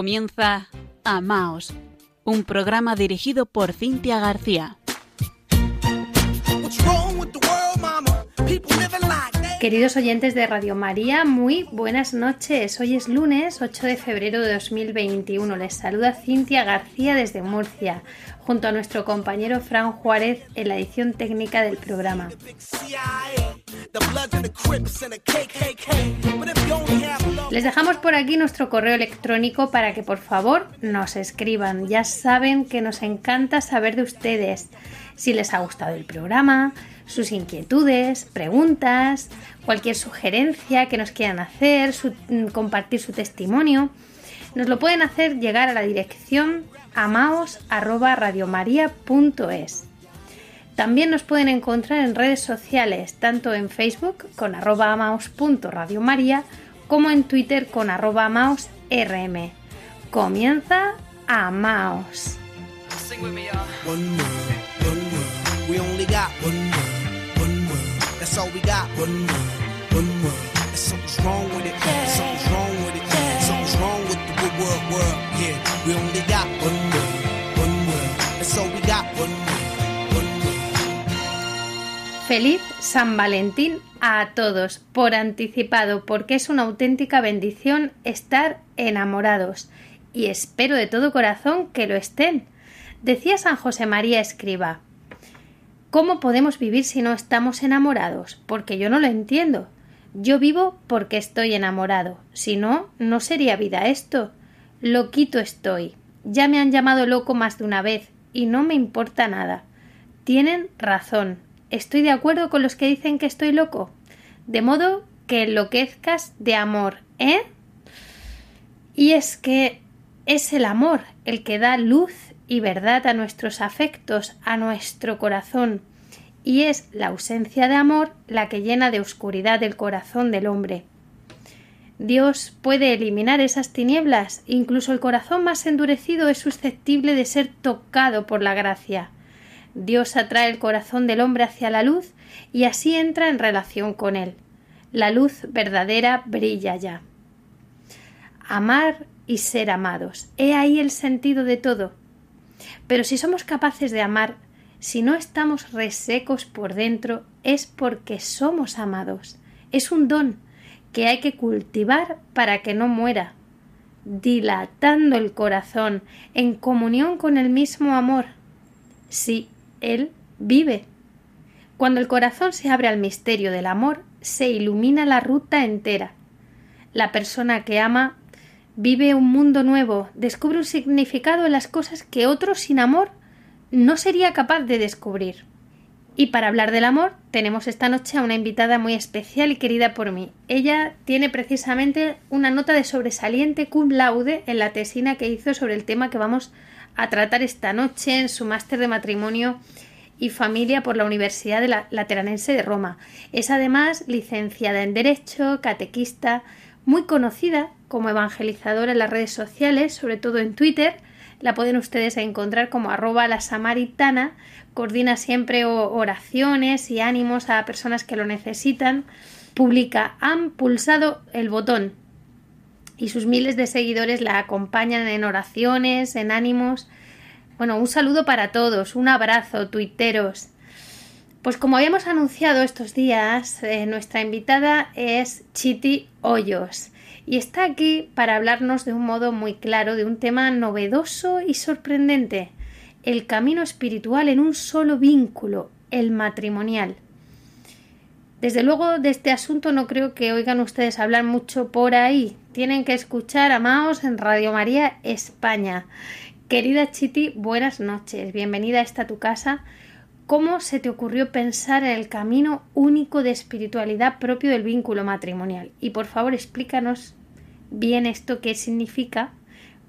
Comienza Amaos, un programa dirigido por Cintia García. Queridos oyentes de Radio María, muy buenas noches. Hoy es lunes 8 de febrero de 2021. Les saluda Cintia García desde Murcia, junto a nuestro compañero Fran Juárez en la edición técnica del programa. Les dejamos por aquí nuestro correo electrónico para que por favor nos escriban. Ya saben que nos encanta saber de ustedes si les ha gustado el programa, sus inquietudes, preguntas, cualquier sugerencia que nos quieran hacer, mm, compartir su testimonio. Nos lo pueden hacer llegar a la dirección amaos@radiomaria.es. También nos pueden encontrar en redes sociales, tanto en Facebook con arroba amaos.radiomaria como en Twitter con arroba amaosrm. Comienza Amaos. Feliz San Valentín a todos por anticipado, porque es una auténtica bendición estar enamorados y espero de todo corazón que lo estén. Decía San José María Escriba, ¿cómo podemos vivir si no estamos enamorados? Porque yo no lo entiendo. Yo vivo porque estoy enamorado, si no, no sería vida esto. Loquito estoy. Ya me han llamado loco más de una vez y no me importa nada. Tienen razón, estoy de acuerdo con los que dicen que estoy loco. De modo que enloquezcas de amor, ¿eh? Y es que es el amor el que da luz y verdad a nuestros afectos, a nuestro corazón, y es la ausencia de amor la que llena de oscuridad el corazón del hombre. Dios puede eliminar esas tinieblas, incluso el corazón más endurecido es susceptible de ser tocado por la gracia. Dios atrae el corazón del hombre hacia la luz y así entra en relación con él. La luz verdadera brilla ya. Amar y ser amados. He ahí el sentido de todo. Pero si somos capaces de amar, si no estamos resecos por dentro, es porque somos amados. Es un don que hay que cultivar para que no muera, dilatando el corazón en comunión con el mismo amor. Sí, él vive. Cuando el corazón se abre al misterio del amor, se ilumina la ruta entera. La persona que ama vive un mundo nuevo, descubre un significado en las cosas que otro sin amor no sería capaz de descubrir. Y para hablar del amor, tenemos esta noche a una invitada muy especial y querida por mí. Ella tiene precisamente una nota de sobresaliente cum laude en la tesina que hizo sobre el tema que vamos a tratar esta noche en su máster de matrimonio y familia por la Universidad de la Lateranense de Roma. Es además licenciada en Derecho, catequista, muy conocida como evangelizadora en las redes sociales, sobre todo en Twitter. La pueden ustedes encontrar como arroba la samaritana. Coordina siempre oraciones y ánimos a personas que lo necesitan. Publica Han pulsado el botón y sus miles de seguidores la acompañan en oraciones, en ánimos. Bueno, un saludo para todos, un abrazo, tuiteros. Pues como habíamos anunciado estos días, eh, nuestra invitada es Chiti Hoyos y está aquí para hablarnos de un modo muy claro de un tema novedoso y sorprendente, el camino espiritual en un solo vínculo, el matrimonial. Desde luego de este asunto no creo que oigan ustedes hablar mucho por ahí. Tienen que escuchar a Maos en Radio María España. Querida Chiti, buenas noches. Bienvenida a esta tu casa. ¿Cómo se te ocurrió pensar en el camino único de espiritualidad propio del vínculo matrimonial? Y por favor explícanos bien esto qué significa,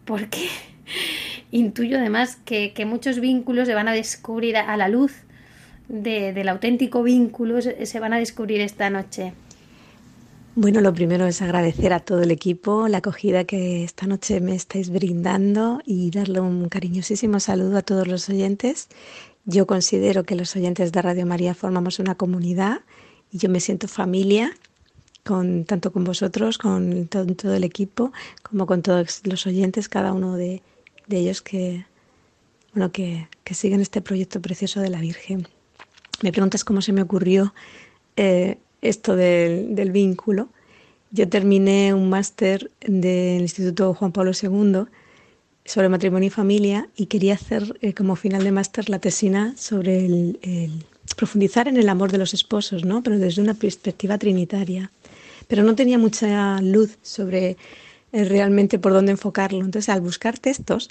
porque intuyo además que, que muchos vínculos se van a descubrir a la luz del auténtico vínculo se van a descubrir esta noche? Bueno, lo primero es agradecer a todo el equipo la acogida que esta noche me estáis brindando y darle un cariñosísimo saludo a todos los oyentes. Yo considero que los oyentes de Radio María formamos una comunidad y yo me siento familia con, tanto con vosotros, con todo, el equipo, como con todos los oyentes, cada uno de, ellos que, bueno, que, siguen este proyecto precioso de la Virgen. Me preguntas cómo se me ocurrió eh, esto del, vínculo. Yo terminé un máster del Instituto Juan Pablo II sobre matrimonio y familia y quería hacer eh, como final de máster la tesina sobre profundizar en el amor de los esposos, ¿no? pero desde una perspectiva trinitaria. Pero no tenía mucha luz sobre eh, realmente por dónde enfocarlo. Entonces, al buscar textos,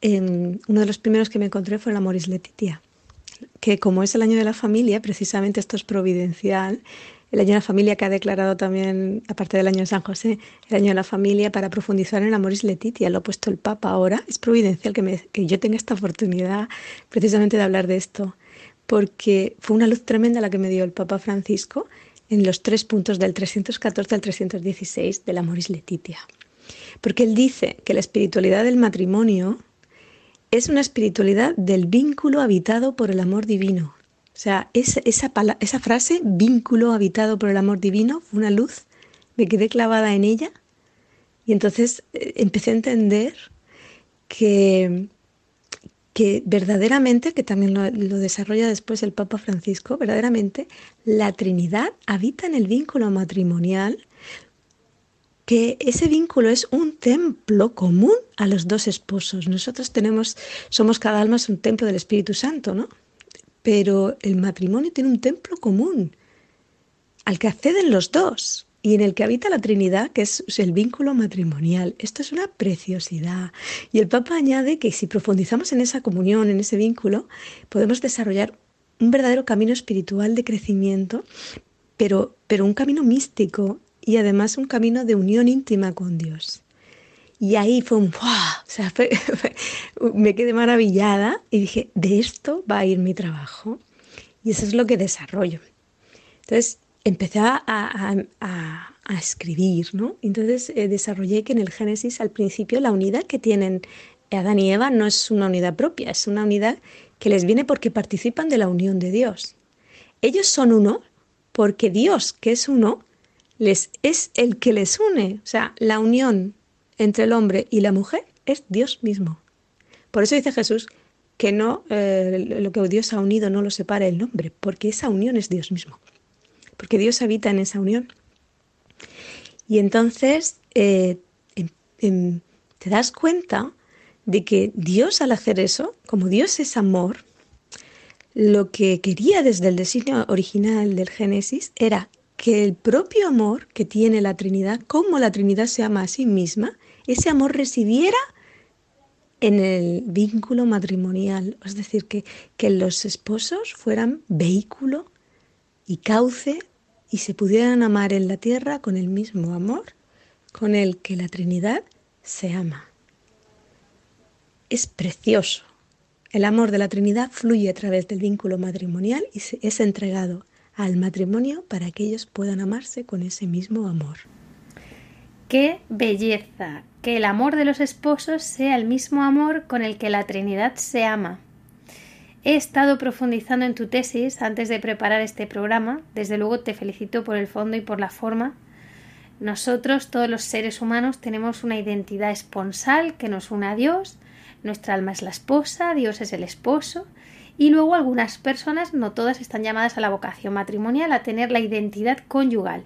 em, uno de los primeros que me encontré fue el Amoris Letitia, que como es el año de la familia, precisamente esto es providencial, el año de la familia que ha declarado también, aparte del año de San José, el año de la familia para profundizar en el Amoris Letitia, lo ha puesto el Papa ahora. Es providencial que, que yo tenga esta oportunidad precisamente de hablar de esto, porque fue una luz tremenda la que me dio el Papa Francisco en los tres puntos del 314 al 316 del Amoris Letitia. Porque él dice que la espiritualidad del matrimonio es una espiritualidad del vínculo habitado por el amor divino, o sea, esa, frase, vínculo habitado por el amor divino, fue una luz, me quedé clavada en ella. Y entonces eh, empecé a entender que, verdaderamente, que también lo, desarrolla después el Papa Francisco, verdaderamente la Trinidad habita en el vínculo matrimonial, que ese vínculo es un templo común a los dos esposos. Nosotros tenemos, somos cada alma es un templo del Espíritu Santo, ¿no? pero el matrimonio tiene un templo común al que acceden los dos y en el que habita la Trinidad, que es el vínculo matrimonial. Esto es una preciosidad. Y el Papa añade que si profundizamos en esa comunión, en ese vínculo, podemos desarrollar un verdadero camino espiritual de crecimiento, pero, pero un camino místico y además un camino de unión íntima con Dios. Y ahí fue un O sea, me quedé maravillada y dije, de esto va a ir mi trabajo. Y eso es lo que desarrollo. Entonces empecé a, escribir, ¿no? Entonces eh, desarrollé que en el Génesis al principio la unidad que tienen Adán y Eva no es una unidad propia, es una unidad que les viene porque participan de la unión de Dios. Ellos son uno porque Dios, que es uno, es el que les une. O sea, la unión entre el hombre y la mujer es Dios mismo. Por eso dice Jesús que no eh, lo que Dios ha unido no lo separa el nombre, porque esa unión es Dios mismo, porque Dios habita en esa unión. Y entonces eh, te das cuenta de que Dios al hacer eso, como Dios es amor, lo que quería desde el designio original del Génesis era que el propio amor que tiene la Trinidad, como la Trinidad se ama a sí misma, ese amor residiera en el vínculo matrimonial, es decir, que, que los esposos fueran vehículo y cauce y se pudieran amar en la tierra con el mismo amor con el que la Trinidad se ama. Es precioso. El amor de la Trinidad fluye a través del vínculo matrimonial y es entregado al matrimonio para que ellos puedan amarse con ese mismo amor. ¡Qué belleza! Que el amor de los esposos sea el mismo amor con el que la Trinidad se ama. He estado profundizando en tu tesis antes de preparar este programa. Desde luego te felicito por el fondo y por la forma. Nosotros, todos los seres humanos, tenemos una identidad esponsal que nos une a Dios. Nuestra alma es la esposa, Dios es el esposo. Y luego algunas personas, no todas, están llamadas a la vocación matrimonial, a tener la identidad conyugal.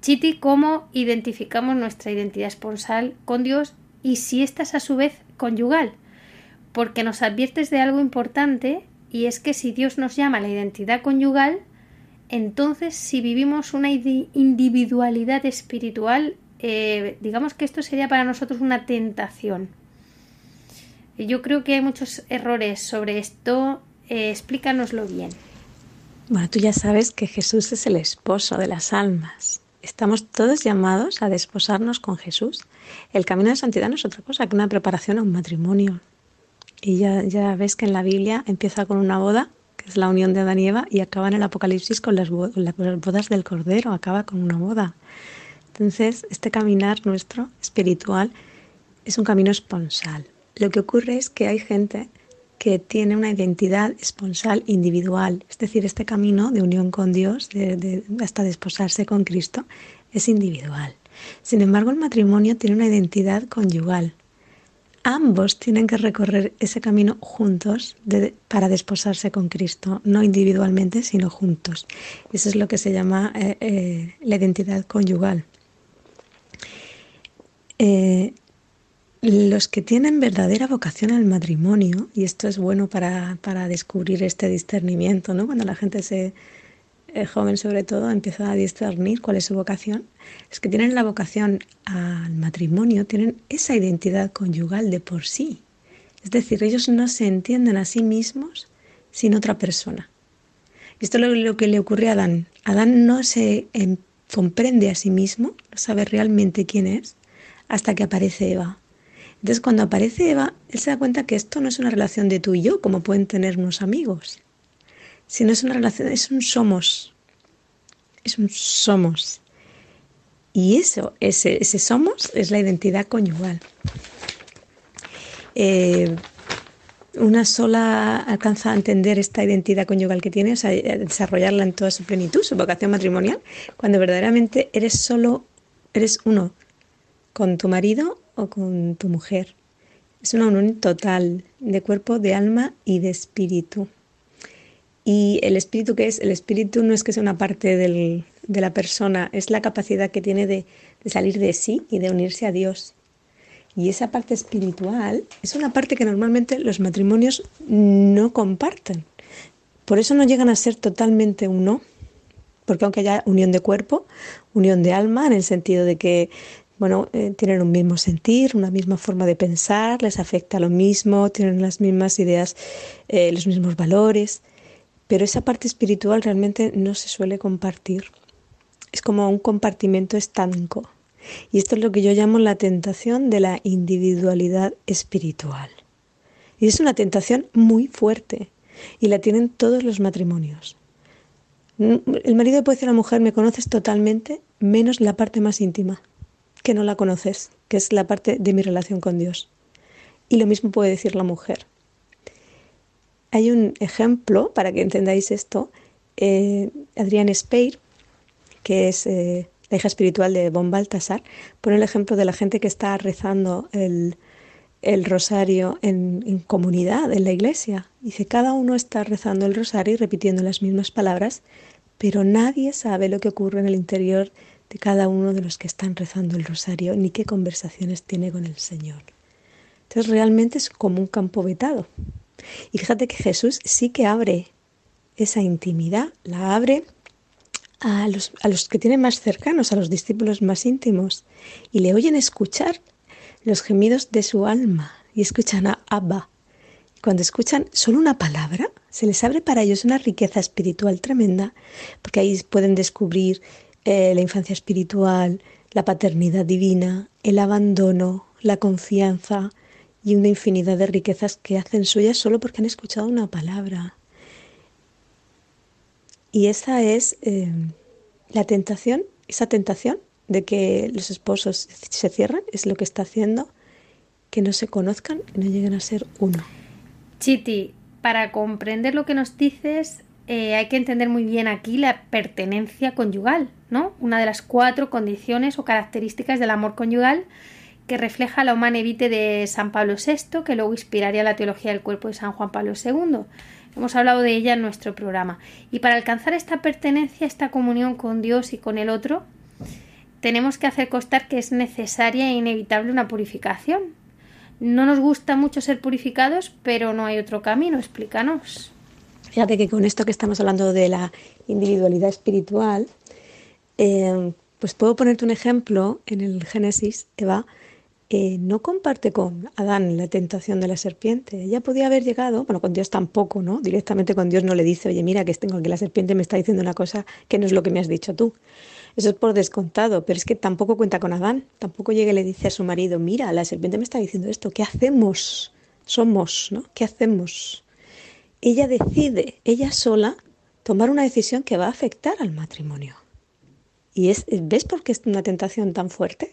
Chiti, ¿cómo identificamos nuestra identidad esponsal con Dios y si esta es a su vez conyugal? Porque nos adviertes de algo importante y es que si Dios nos llama a la identidad conyugal, entonces si vivimos una individualidad espiritual, eh, digamos que esto sería para nosotros una tentación. Yo creo que hay muchos errores sobre esto. Eh, explícanoslo bien. Bueno, tú ya sabes que Jesús es el esposo de las almas. Estamos todos llamados a desposarnos con Jesús. El camino de santidad no es otra cosa que una preparación a un matrimonio. Y ya, ya ves que en la Biblia empieza con una boda, que es la unión de Adán y Eva, y acaba en el Apocalipsis con las, bodas del Cordero, acaba con una boda. Entonces, este caminar nuestro espiritual es un camino esponsal. Lo que ocurre es que hay gente que tiene una identidad esponsal individual, es decir, este camino de unión con Dios, de, hasta desposarse con Cristo, es individual. Sin embargo, el matrimonio tiene una identidad conyugal. Ambos tienen que recorrer ese camino juntos para desposarse con Cristo, no individualmente, sino juntos. Eso es lo que se llama eh, eh, la identidad conyugal. Eh, los que tienen verdadera vocación al matrimonio, y esto es bueno para, descubrir este discernimiento, ¿no? cuando la gente se, el joven sobre todo, empieza a discernir cuál es su vocación, es que tienen la vocación al matrimonio, tienen esa identidad conyugal de por sí. Es decir, ellos no se entienden a sí mismos sin otra persona. Esto es lo, que le ocurre a Adán. Adán no se em, comprende a sí mismo, no sabe realmente quién es, hasta que aparece Eva. Entonces cuando aparece Eva, él se da cuenta que esto no es una relación de tú y yo, como pueden tener unos amigos, sino es una relación, es un somos, es un somos. Y eso, ese, ese somos, es la identidad conyugal. Eh, una sola alcanza a entender esta identidad conyugal que tiene, o sea, desarrollarla en toda su plenitud, su vocación matrimonial, cuando verdaderamente eres solo, eres uno con tu marido o con tu mujer. Es una unión total de cuerpo, de alma y de espíritu. Y el espíritu que es, el espíritu no es que sea una parte de la persona, es la capacidad que tiene de, de salir de sí y de unirse a Dios. Y esa parte espiritual es una parte que normalmente los matrimonios no comparten. Por eso no llegan a ser totalmente uno, porque aunque haya unión de cuerpo, unión de alma, en el sentido de que bueno, eh, tienen un mismo sentir, una misma forma de pensar, les afecta lo mismo, tienen las mismas ideas, eh, los mismos valores, pero esa parte espiritual realmente no se suele compartir. Es como un compartimiento estanco. Y esto es lo que yo llamo la tentación de la individualidad espiritual. Y es una tentación muy fuerte y la tienen todos los matrimonios. El marido puede decir a la mujer, me conoces totalmente, menos la parte más íntima que no la conoces, que es la parte de mi relación con Dios. Y lo mismo puede decir la mujer. Hay un ejemplo, para que entendáis esto, eh, Adrián Speir, que es eh, la hija espiritual de Bon Baltasar, pone el ejemplo de la gente que está rezando el, rosario en, en, comunidad, en la iglesia. Dice, cada uno está rezando el rosario y repitiendo las mismas palabras, pero nadie sabe lo que ocurre en el interior de cada uno de los que están rezando el rosario, ni qué conversaciones tiene con el Señor. Entonces realmente es como un campo vetado. Y fíjate que Jesús sí que abre esa intimidad, la abre a los, a los que tienen más cercanos, a los discípulos más íntimos, y le oyen escuchar los gemidos de su alma y escuchan a Abba. Cuando escuchan solo una palabra, se les abre para ellos una riqueza espiritual tremenda, porque ahí pueden descubrir eh, la infancia espiritual, la paternidad divina, el abandono, la confianza y una infinidad de riquezas que hacen suyas solo porque han escuchado una palabra. Y esa es eh, la tentación, esa tentación de que los esposos se cierran, es lo que está haciendo que no se conozcan y no lleguen a ser uno. Chiti, para comprender lo que nos dices, eh, hay que entender muy bien aquí la pertenencia conyugal, ¿no? Una de las cuatro condiciones o características del amor conyugal que refleja la humana evite de San Pablo VI, que luego inspiraría la teología del cuerpo de San Juan Pablo II. Hemos hablado de ella en nuestro programa. Y para alcanzar esta pertenencia, esta comunión con Dios y con el otro, tenemos que hacer constar que es necesaria e inevitable una purificación. No nos gusta mucho ser purificados, pero no hay otro camino. Explícanos. Fíjate que con esto que estamos hablando de la individualidad espiritual, eh, pues puedo ponerte un ejemplo en el Génesis, Eva. Eh, no comparte con Adán la tentación de la serpiente. Ella podía haber llegado, bueno, con Dios tampoco, ¿no? Directamente con Dios no le dice, oye, mira que tengo aquí la serpiente me está diciendo una cosa que no es lo que me has dicho tú. Eso es por descontado, pero es que tampoco cuenta con Adán. Tampoco llega y le dice a su marido, mira, la serpiente me está diciendo esto, ¿qué hacemos? Somos, ¿no? ¿Qué hacemos? Ella decide, ella sola, tomar una decisión que va a afectar al matrimonio. Y es, ¿ves por qué es una tentación tan fuerte?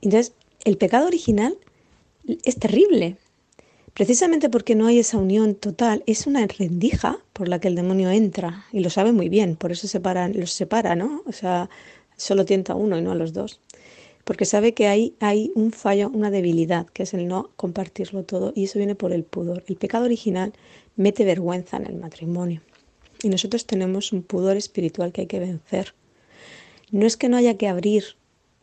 Entonces, el pecado original es terrible. Precisamente porque no hay esa unión total, es una rendija por la que el demonio entra y lo sabe muy bien, por eso los separa, ¿no? O sea, solo tienta a uno y no a los dos. Porque sabe que hay, hay un fallo, una debilidad, que es el no compartirlo todo, y eso viene por el pudor. El pecado original mete vergüenza en el matrimonio. Y nosotros tenemos un pudor espiritual que hay que vencer. No es que no haya que abrir,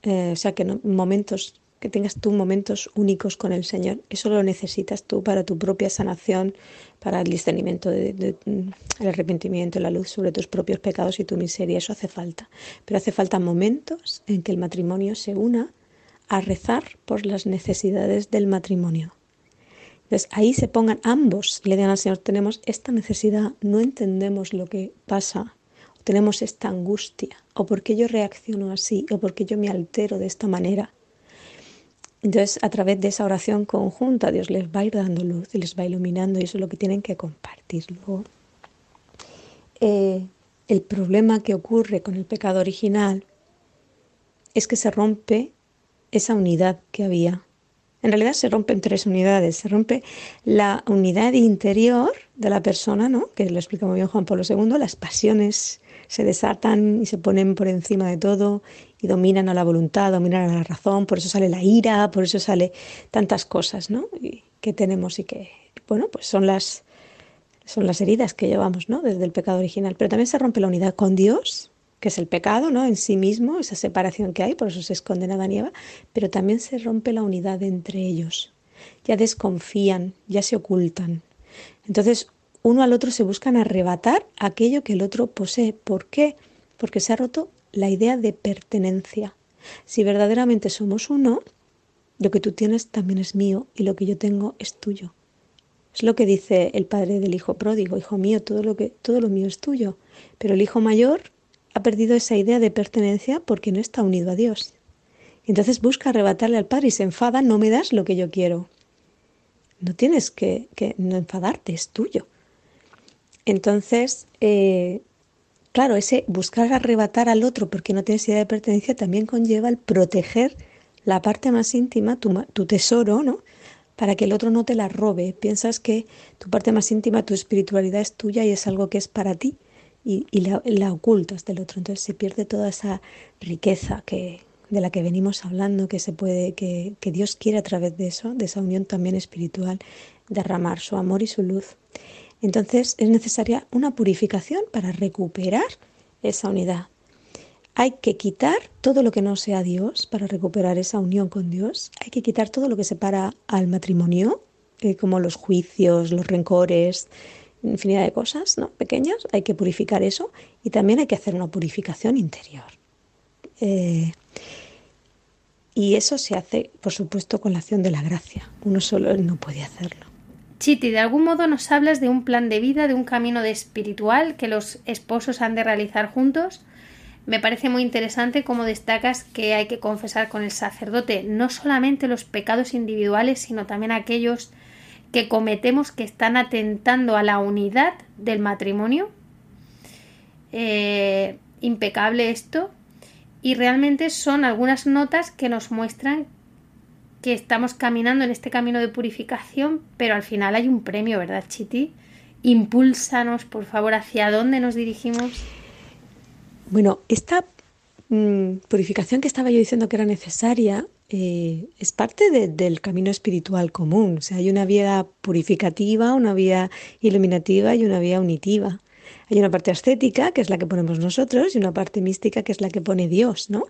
eh, o sea, que no, momentos que tengas tú momentos únicos con el Señor. Eso lo necesitas tú para tu propia sanación, para el discernimiento, de, el arrepentimiento, la luz sobre tus propios pecados y tu miseria. Eso hace falta. Pero hace falta momentos en que el matrimonio se una a rezar por las necesidades del matrimonio. Entonces ahí se pongan ambos y le digan al Señor, tenemos esta necesidad, no entendemos lo que pasa, tenemos esta angustia, o por qué yo reacciono así, o por qué yo me altero de esta manera. Entonces, a través de esa oración conjunta, Dios les va a ir dando luz y les va iluminando y eso es lo que tienen que compartir. Luego, eh, el problema que ocurre con el pecado original es que se rompe esa unidad que había. En realidad se rompen tres unidades. Se rompe la unidad interior de la persona, ¿no? que lo explica muy bien Juan Pablo II, las pasiones se desatan y se ponen por encima de todo y dominan a la voluntad, dominan a la razón, por eso sale la ira, por eso sale tantas cosas, ¿no? que tenemos y que, bueno, pues son las, son las heridas que llevamos, ¿no? Desde el pecado original. Pero también se rompe la unidad con Dios, que es el pecado, ¿no? En sí mismo, esa separación que hay, por eso se esconde Adán y Eva, pero también se rompe la unidad entre ellos. Ya desconfían, ya se ocultan. Entonces, uno al otro se buscan arrebatar aquello que el otro posee. ¿Por qué? Porque se ha roto la idea de pertenencia. Si verdaderamente somos uno, lo que tú tienes también es mío y lo que yo tengo es tuyo. Es lo que dice el padre del hijo pródigo, hijo mío, todo lo que todo lo mío es tuyo. Pero el hijo mayor ha perdido esa idea de pertenencia porque no está unido a Dios. Entonces busca arrebatarle al padre y se enfada, no me das lo que yo quiero. No tienes que, no enfadarte, es tuyo. Entonces, eh, claro, ese buscar arrebatar al otro porque no tienes idea de pertenencia también conlleva el proteger la parte más íntima, tu, tesoro, ¿no? Para que el otro no te la robe. Piensas que tu parte más íntima, tu espiritualidad es tuya y es algo que es para ti y, la, ocultas del otro. Entonces se pierde toda esa riqueza que, de la que venimos hablando, que se puede, que, que Dios quiere a través de eso, de esa unión también espiritual, derramar su amor y su luz. Entonces es necesaria una purificación para recuperar esa unidad. Hay que quitar todo lo que no sea Dios para recuperar esa unión con Dios. Hay que quitar todo lo que separa al matrimonio, eh, como los juicios, los rencores, infinidad de cosas ¿no? pequeñas. Hay que purificar eso y también hay que hacer una purificación interior. Eh, y eso se hace, por supuesto, con la acción de la gracia. Uno solo no puede hacerlo. Chiti, de algún modo nos hablas de un plan de vida, de un camino de espiritual que los esposos han de realizar juntos. Me parece muy interesante cómo destacas que hay que confesar con el sacerdote no solamente los pecados individuales, sino también aquellos que cometemos que están atentando a la unidad del matrimonio. Eh, impecable esto. Y realmente son algunas notas que nos muestran que estamos caminando en este camino de purificación, pero al final hay un premio, ¿verdad, Chiti? Impúlsanos, por favor, hacia dónde nos dirigimos. Bueno, esta mm, purificación que estaba yo diciendo que era necesaria eh, es parte del camino espiritual común. O sea, hay una vía purificativa, una vía iluminativa y una vía unitiva. Hay una parte ascética, que es la que ponemos nosotros, y una parte mística, que es la que pone Dios, ¿no?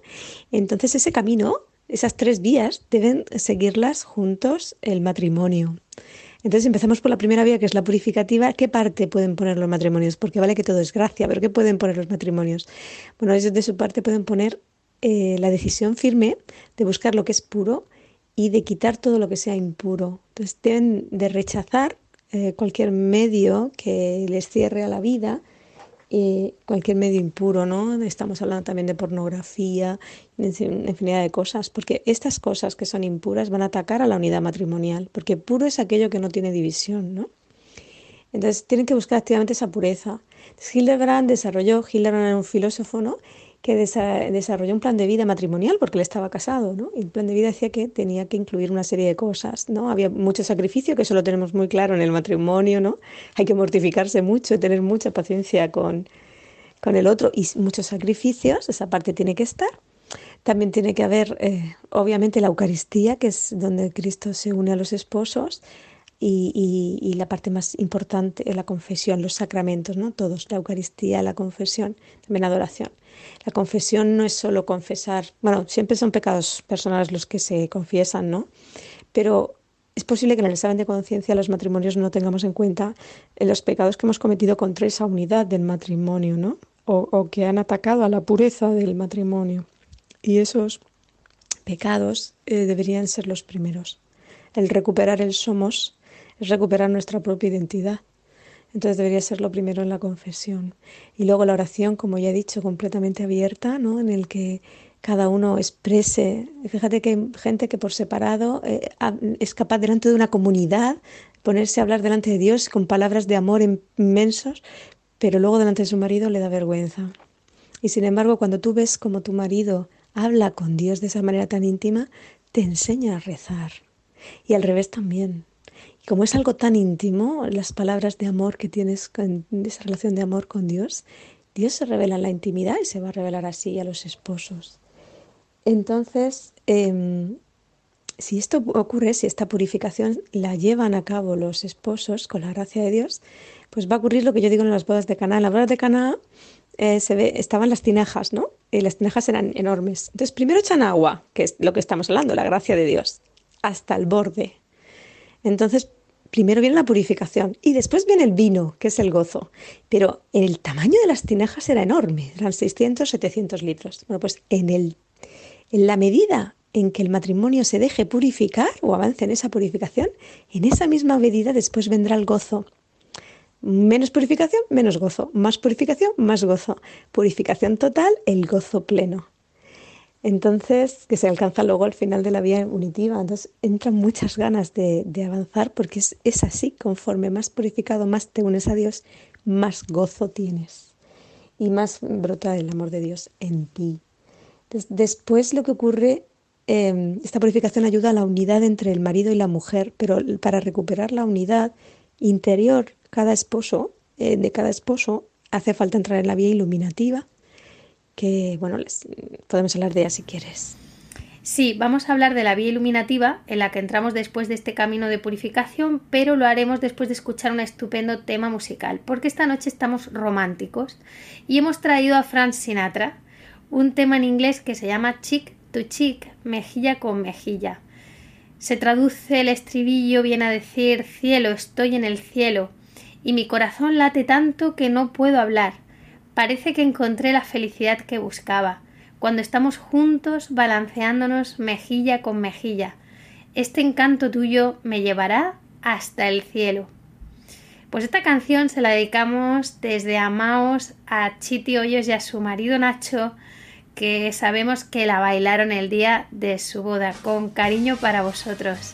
Entonces ese camino esas tres vías deben seguirlas juntos el matrimonio. Entonces empezamos por la primera vía, que es la purificativa. ¿Qué parte pueden poner los matrimonios? Porque vale que todo es gracia, pero ¿qué pueden poner los matrimonios? Bueno, ellos de su parte pueden poner eh, la decisión firme de buscar lo que es puro y de quitar todo lo que sea impuro. Entonces deben de rechazar eh, cualquier medio que les cierre a la vida cualquier medio impuro, ¿no? Estamos hablando también de pornografía, infinidad de cosas, porque estas cosas que son impuras van a atacar a la unidad matrimonial, porque puro es aquello que no tiene división, ¿no? Entonces tienen que buscar activamente esa pureza. Entonces, Hildebrand desarrolló, Hildebrand era un filósofo, ¿no? Que desarrolló un plan de vida matrimonial porque él estaba casado, ¿no? Y el plan de vida decía que tenía que incluir una serie de cosas, ¿no? Había mucho sacrificio, que eso lo tenemos muy claro en el matrimonio, ¿no? Hay que mortificarse mucho, tener mucha paciencia con, con el otro y muchos sacrificios, esa parte tiene que estar. También tiene que haber, eh, obviamente, la Eucaristía, que es donde Cristo se une a los esposos, y, la parte más importante es la confesión, los sacramentos, ¿no? Todos, la Eucaristía, la confesión, también la adoración. La confesión no es solo confesar, bueno, siempre son pecados personales los que se confiesan, ¿no? Pero es posible que en el examen de conciencia los matrimonios no tengamos en cuenta los pecados que hemos cometido contra esa unidad del matrimonio, ¿no? O, que han atacado a la pureza del matrimonio. Y esos pecados eh, deberían ser los primeros. El recuperar el somos es recuperar nuestra propia identidad. Entonces debería ser lo primero en la confesión. Y luego la oración, como ya he dicho, completamente abierta, ¿no? En el que cada uno exprese. Fíjate que hay gente que por separado eh, es capaz delante de una comunidad ponerse a hablar delante de Dios con palabras de amor inmensos, pero luego delante de su marido le da vergüenza. Y sin embargo, cuando tú ves como tu marido habla con Dios de esa manera tan íntima, te enseña a rezar. Y al revés también como es algo tan íntimo, las palabras de amor que tienes con esa relación de amor con Dios, Dios se revela en la intimidad y se va a revelar así a los esposos. Entonces, em, si esto ocurre, si esta purificación la llevan a cabo los esposos con la gracia de Dios, pues va a ocurrir lo que yo digo en las bodas de Caná. En las bodas de Caná eh, se ve, estaban las tinajas, ¿no? Y las tinajas eran enormes. Entonces, primero echan agua, que es lo que estamos hablando, la gracia de Dios, hasta el borde. Entonces, primero viene la purificación y después viene el vino, que es el gozo. Pero el tamaño de las tinajas era enorme, eran 600, 700 litros. Bueno, pues en, el, en la medida en que el matrimonio se deje purificar o avance en esa purificación, en esa misma medida después vendrá el gozo. Menos purificación, menos gozo. Más purificación, más gozo. Purificación total, el gozo pleno. Entonces, que se alcanza luego al final de la vía unitiva. Entonces, entran muchas ganas de, avanzar porque es, así, conforme más purificado, más te unes a Dios, más gozo tienes y más brota el amor de Dios en ti. después lo que ocurre, em, esta purificación ayuda a la unidad entre el marido y la mujer, pero para recuperar la unidad interior, cada esposo, eh, de cada esposo, hace falta entrar en la vía iluminativa que, bueno, les, podemos hablar de ella si quieres. Sí, vamos a hablar de la vía iluminativa en la que entramos después de este camino de purificación, pero lo haremos después de escuchar un estupendo tema musical, porque esta noche estamos románticos y hemos traído a Frank Sinatra un tema en inglés que se llama Chick to Chick, mejilla con mejilla. Se traduce el estribillo, viene a decir cielo, estoy en el cielo, y mi corazón late tanto que no puedo hablar. Parece que encontré la felicidad que buscaba, cuando estamos juntos balanceándonos mejilla con mejilla. Este encanto tuyo me llevará hasta el cielo. Pues esta canción se la dedicamos desde Amaos a Chiti Hoyos y a su marido Nacho, que sabemos que la bailaron el día de su boda, con cariño para vosotros.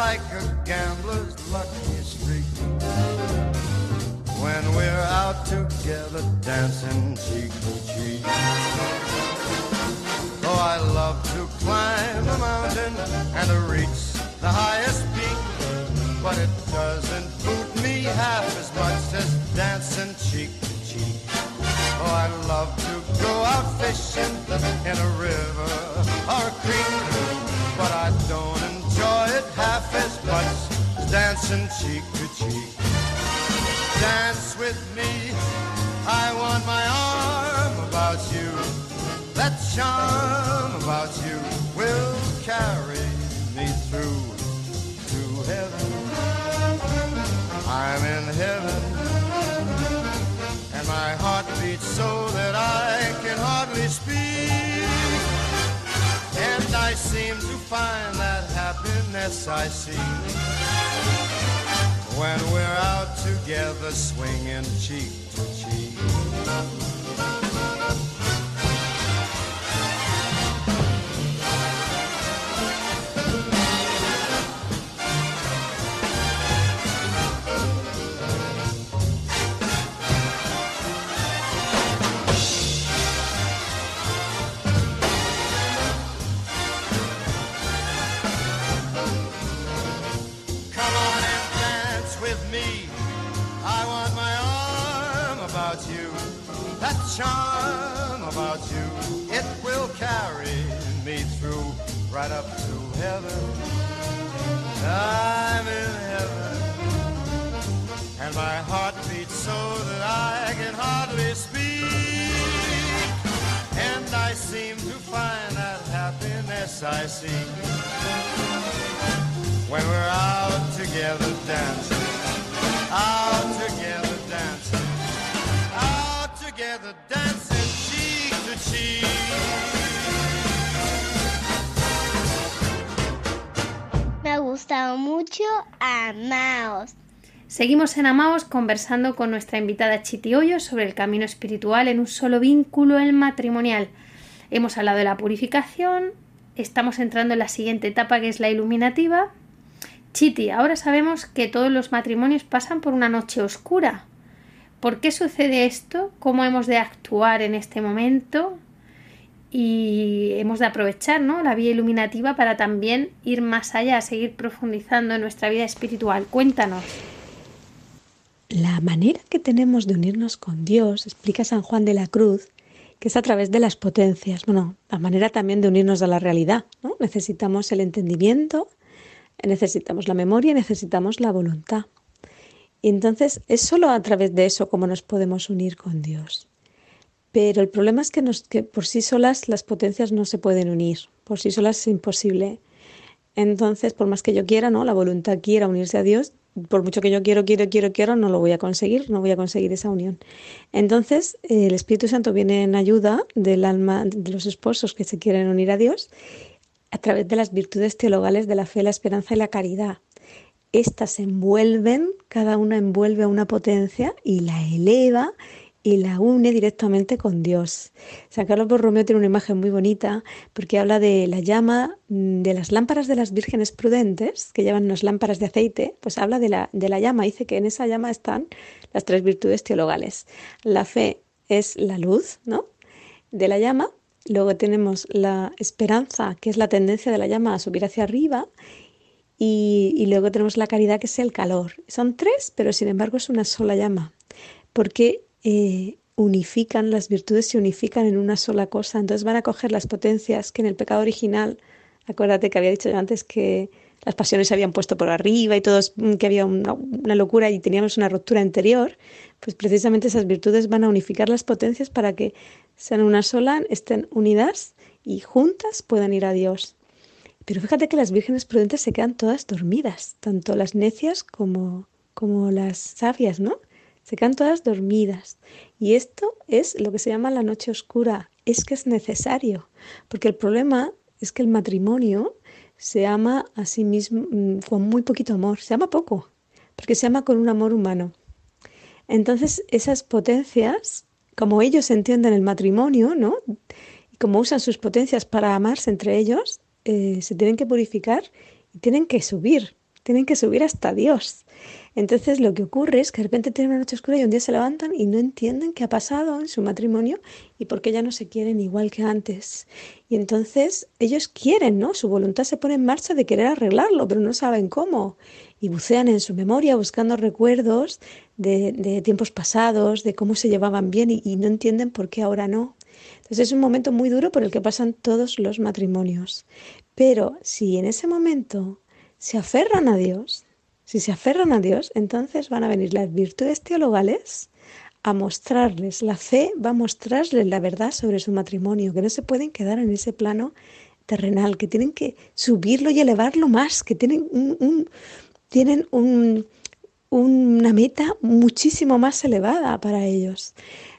like a gambler's lucky streak when we're out together dancing cheek to cheek. Oh, I love to climb a mountain and to reach the highest peak, but it doesn't boot me half as much as dancing cheek to cheek. Oh, I love to go out fishing in a river or a creek, but I don't it half as much dancing cheek to cheek. Dance with me, I want my arm about you, that charm about you will carry me through to heaven. I'm in heaven, and my heart beats so that I can hardly speak. I seem to find that happiness I seek when we're out together swinging cheek to cheek. Me. I want my arm about you. That charm about you, it will carry me through right up to heaven. I'm in heaven. And my heart beats so that I can hardly speak. And I seem to find that happiness I seek when we're out together dancing, out together dancing, out together dancing cheek to cheek. Me ha gustado mucho Amaos. Seguimos en Amaos conversando con nuestra invitada Chiti Hoyo sobre el camino espiritual en un solo vínculo, el matrimonial. Hemos hablado de la purificación, estamos entrando en la siguiente etapa que es la iluminativa. Chiti, ahora sabemos que todos los matrimonios pasan por una noche oscura. ¿Por qué sucede esto? ¿Cómo hemos de actuar en este momento? Y hemos de aprovechar ¿no? la vía iluminativa para también ir más allá, seguir profundizando en nuestra vida espiritual. Cuéntanos. La manera que tenemos de unirnos con Dios, explica San Juan de la Cruz, que es a través de las potencias. Bueno, la manera también de unirnos a la realidad. ¿no? Necesitamos el entendimiento, necesitamos la memoria y necesitamos la voluntad. Y entonces es solo a través de eso como nos podemos unir con Dios. Pero el problema es que, nos, que por sí solas las potencias no se pueden unir, por sí solas es imposible. Entonces, por más que yo quiera, ¿no? La voluntad quiera unirse a Dios, por mucho que yo quiero, quiero, quiero, quiero, no lo voy a conseguir, no voy a conseguir esa unión. Entonces, el Espíritu Santo viene en ayuda del alma de los esposos que se quieren unir a Dios a través de las virtudes teologales de la fe, la esperanza y la caridad. Estas envuelven, cada una envuelve a una potencia y la eleva y la une directamente con Dios. San Carlos Borromeo tiene una imagen muy bonita porque habla de la llama de las lámparas de las vírgenes prudentes, que llevan unas lámparas de aceite, pues habla de la, de la llama, dice que en esa llama están las tres virtudes teologales. La fe es la luz, ¿no? De la llama, luego tenemos la esperanza, que es la tendencia de la llama a subir hacia arriba, y, luego tenemos la caridad, que es el calor. Son tres, pero sin embargo es una sola llama, porque eh, unifican, las virtudes se unifican en una sola cosa. Entonces van a coger las potencias que en el pecado original, acuérdate que había dicho yo antes que las pasiones se habían puesto por arriba y todos, que había una, una, locura y teníamos una ruptura interior, pues precisamente esas virtudes van a unificar las potencias para que sean una sola, estén unidas y juntas puedan ir a Dios. Pero fíjate que las vírgenes prudentes se quedan todas dormidas, tanto las necias como, como las sabias, ¿no? Se quedan todas dormidas. Y esto es lo que se llama la noche oscura. Es que es necesario. Porque el problema es que el matrimonio se ama a sí mismo con muy poquito amor. Se ama poco. Porque se ama con un amor humano. Entonces, esas potencias, como ellos entienden el matrimonio, ¿no? Y como usan sus potencias para amarse entre ellos, eh, se tienen que purificar y tienen que subir. Tienen que subir hasta Dios. Entonces lo que ocurre es que de repente tienen una noche oscura y un día se levantan y no entienden qué ha pasado en su matrimonio y por qué ya no se quieren igual que antes. Y entonces ellos quieren, ¿no? Su voluntad se pone en marcha de querer arreglarlo, pero no saben cómo. Y bucean en su memoria buscando recuerdos de, tiempos pasados, de cómo se llevaban bien y, y no entienden por qué ahora no. Entonces es un momento muy duro por el que pasan todos los matrimonios. Pero si en ese momento se aferran a Dios, si se aferran a Dios, entonces van a venir las virtudes teologales a mostrarles, la fe va a mostrarles la verdad sobre su matrimonio, que no se pueden quedar en ese plano terrenal, que tienen que subirlo y elevarlo más, que tienen un, tienen un, una meta muchísimo más elevada para ellos.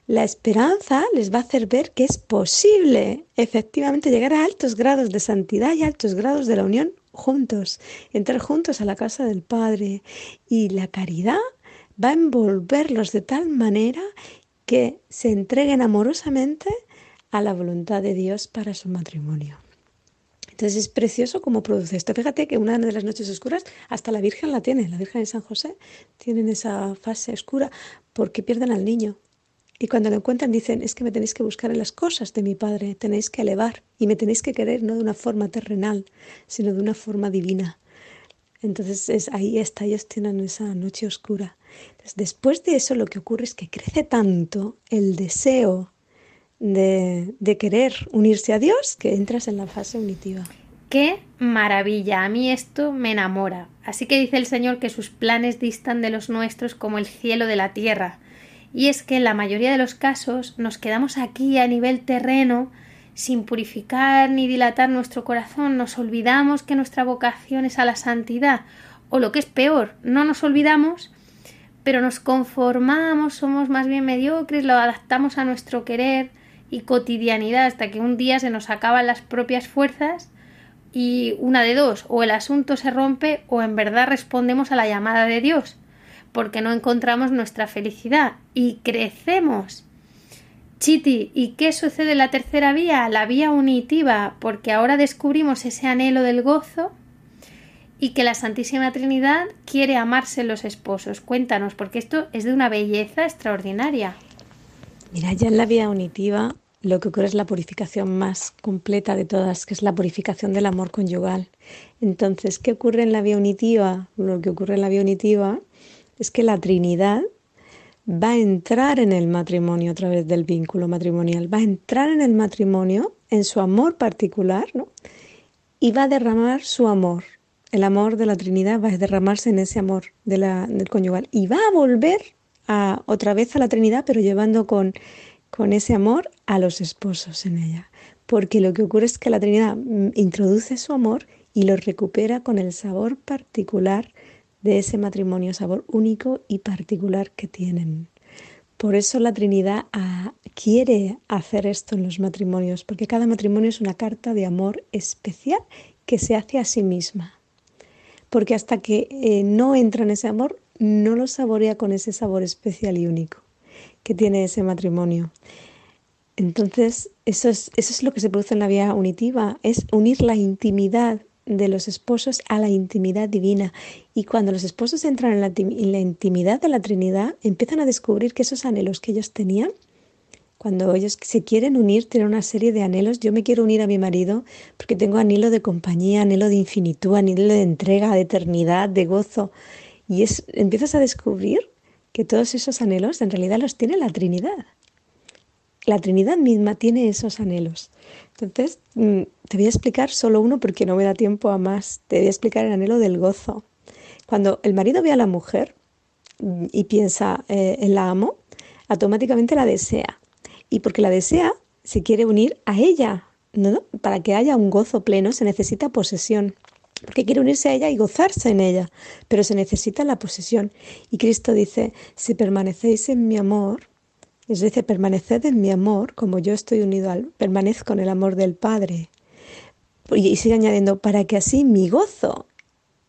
La esperanza les va a hacer ver que es posible efectivamente llegar a altos grados de santidad y altos grados de la unión juntos, entrar juntos a la casa del Padre. Y la caridad va a envolverlos de tal manera que se entreguen amorosamente a la voluntad de Dios para su matrimonio. Entonces es precioso cómo produce esto. Fíjate que una de las noches oscuras hasta la Virgen la tiene, la Virgen de San José tienen esa fase oscura porque pierden al niño. Y cuando lo encuentran dicen, es que me tenéis que buscar en las cosas de mi Padre, tenéis que elevar y me tenéis que querer no de una forma terrenal, sino de una forma divina. Entonces es, ahí está, ellos tienen esa noche oscura. después de eso lo que ocurre es que crece tanto el deseo de, de querer unirse a Dios que entras en la fase unitiva. ¡Qué maravilla! A mí esto me enamora. Así que dice el Señor que sus planes distan de los nuestros como el cielo de la tierra. Y es que en la mayoría de los casos nos quedamos aquí a nivel terreno sin purificar ni dilatar nuestro corazón, nos olvidamos que nuestra vocación es a la santidad, o lo que es peor, no nos olvidamos, pero nos conformamos, somos más bien mediocres, lo adaptamos a nuestro querer y cotidianidad hasta que un día se nos acaban las propias fuerzas y una de dos, o el asunto se rompe o en verdad respondemos a la llamada de Dios, porque no encontramos nuestra felicidad y crecemos Chiti, ¿y qué sucede en la tercera vía? La vía unitiva, porque ahora descubrimos ese anhelo del gozo y que la Santísima Trinidad quiere amarse los esposos. Cuéntanos, porque esto es de una belleza extraordinaria. Mira, ya en la vía unitiva lo que ocurre es la purificación más completa de todas, que es la purificación del amor conyugal. Entonces, ¿qué ocurre en la vía unitiva? Lo que ocurre en la vía unitiva es que la Trinidad va a entrar en el matrimonio a través del vínculo matrimonial, va a entrar en el matrimonio, en su amor particular, ¿no? Y va a derramar su amor. El amor de la Trinidad va a derramarse en ese amor del conyugal. Y va a volver a, otra vez a la Trinidad, pero llevando con, con ese amor a los esposos en ella. Porque lo que ocurre es que la Trinidad mm, introduce su amor y lo recupera con el sabor particular de ese matrimonio, sabor único y particular que tienen. Por eso la Trinidad ah, quiere hacer esto en los matrimonios, porque cada matrimonio es una carta de amor especial que se hace a sí misma. Porque hasta que eh, no entra en ese amor, no lo saborea con ese sabor especial y único que tiene ese matrimonio. Entonces, eso es, eso es lo que se produce en la vía unitiva, es unir la intimidad de los esposos a la intimidad divina. Y cuando los esposos entran en la, intimidad de la Trinidad, empiezan a descubrir que esos anhelos que ellos tenían, cuando ellos se quieren unir, tienen una serie de anhelos. Yo me quiero unir a mi marido porque tengo anhelo de compañía, anhelo de infinitud, anhelo de entrega, de eternidad, de gozo. Y es, empiezas a descubrir que todos esos anhelos en realidad los tiene la Trinidad. La Trinidad misma tiene esos anhelos. Entonces, mm, te voy a explicar solo uno porque no me da tiempo a más. Te voy a explicar el anhelo del gozo. Cuando el marido ve a la mujer y piensa eh, en la amo, automáticamente la desea. Y porque la desea, se quiere unir a ella. ¿no? Para que haya un gozo pleno se necesita posesión. Porque quiere unirse a ella y gozarse en ella. Pero se necesita la posesión. Y Cristo dice, si permanecéis en mi amor, es decir, permaneced en mi amor, como yo estoy unido al, permanezco en el amor del Padre. Y sigue añadiendo, para que así mi gozo